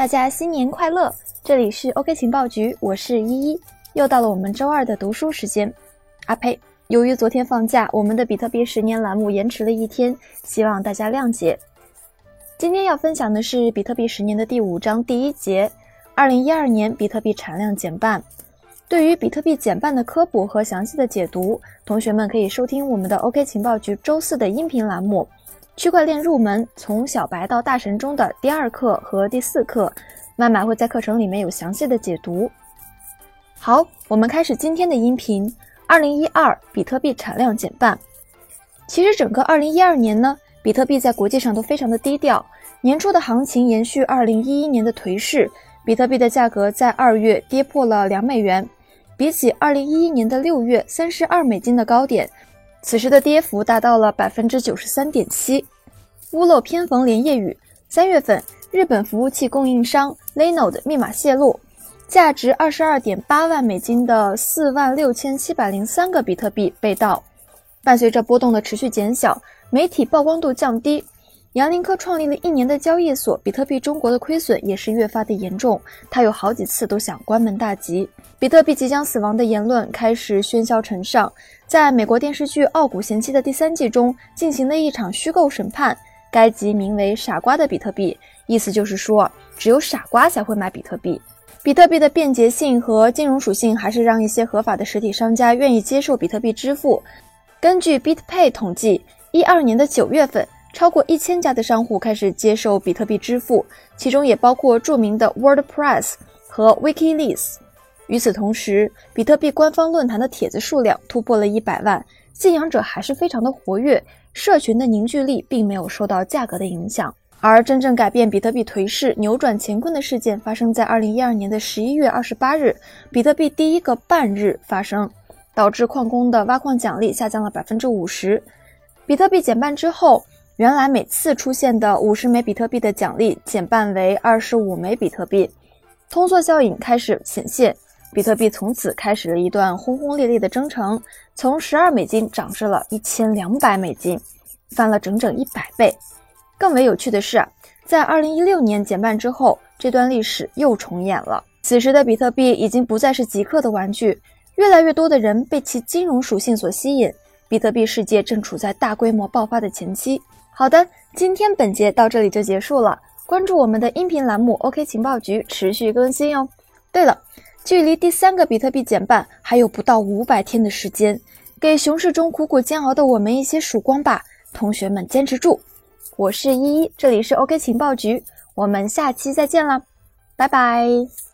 大家新年快乐！这里是 OK 情报局，我是依依，又到了我们周二的读书时间。啊呸！由于昨天放假，我们的比特币十年栏目延迟了一天，希望大家谅解。今天要分享的是比特币十年的第五章第一节：二零一二年比特币产量减半。对于比特币减半的科普和详细的解读，同学们可以收听我们的 OK 情报局周四的音频栏目。区块链入门从小白到大神中的第二课和第四课，麦麦会在课程里面有详细的解读。好，我们开始今天的音频。二零一二，比特币产量减半。其实整个二零一二年呢，比特币在国际上都非常的低调。年初的行情延续二零一一年的颓势，比特币的价格在二月跌破了两美元，比起二零一一年的六月三十二美金的高点。此时的跌幅达到了百分之九十三点七。屋漏偏逢连夜雨，三月份，日本服务器供应商 Leno 的密码泄露，价值二十二点八万美金的四万六千七百零三个比特币被盗。伴随着波动的持续减小，媒体曝光度降低。杨林科创立了一年的交易所比特币中国的亏损也是越发的严重，他有好几次都想关门大吉。比特币即将死亡的言论开始喧嚣尘上，在美国电视剧《傲骨贤妻》的第三季中进行了一场虚构审判，该集名为《傻瓜的比特币》，意思就是说只有傻瓜才会买比特币。比特币的便捷性和金融属性还是让一些合法的实体商家愿意接受比特币支付。根据 BitPay 统计，一二年的九月份。超过一千家的商户开始接受比特币支付，其中也包括著名的 WordPress 和 WikiLeaks。与此同时，比特币官方论坛的帖子数量突破了一百万，信仰者还是非常的活跃，社群的凝聚力并没有受到价格的影响。而真正改变比特币颓势、扭转乾坤的事件发生在二零一二年的十一月二十八日，比特币第一个半日发生，导致矿工的挖矿奖励下降了百分之五十。比特币减半之后。原来每次出现的五十枚比特币的奖励减半为二十五枚比特币，通缩效应开始显现，比特币从此开始了一段轰轰烈烈的征程，从十二美金涨至了一千两百美金，翻了整整一百倍。更为有趣的是，在二零一六年减半之后，这段历史又重演了。此时的比特币已经不再是极客的玩具，越来越多的人被其金融属性所吸引，比特币世界正处在大规模爆发的前期。好的，今天本节到这里就结束了。关注我们的音频栏目 OK 情报局，持续更新哟。对了，距离第三个比特币减半还有不到五百天的时间，给熊市中苦苦煎熬的我们一些曙光吧，同学们坚持住！我是依依，这里是 OK 情报局，我们下期再见啦，拜拜。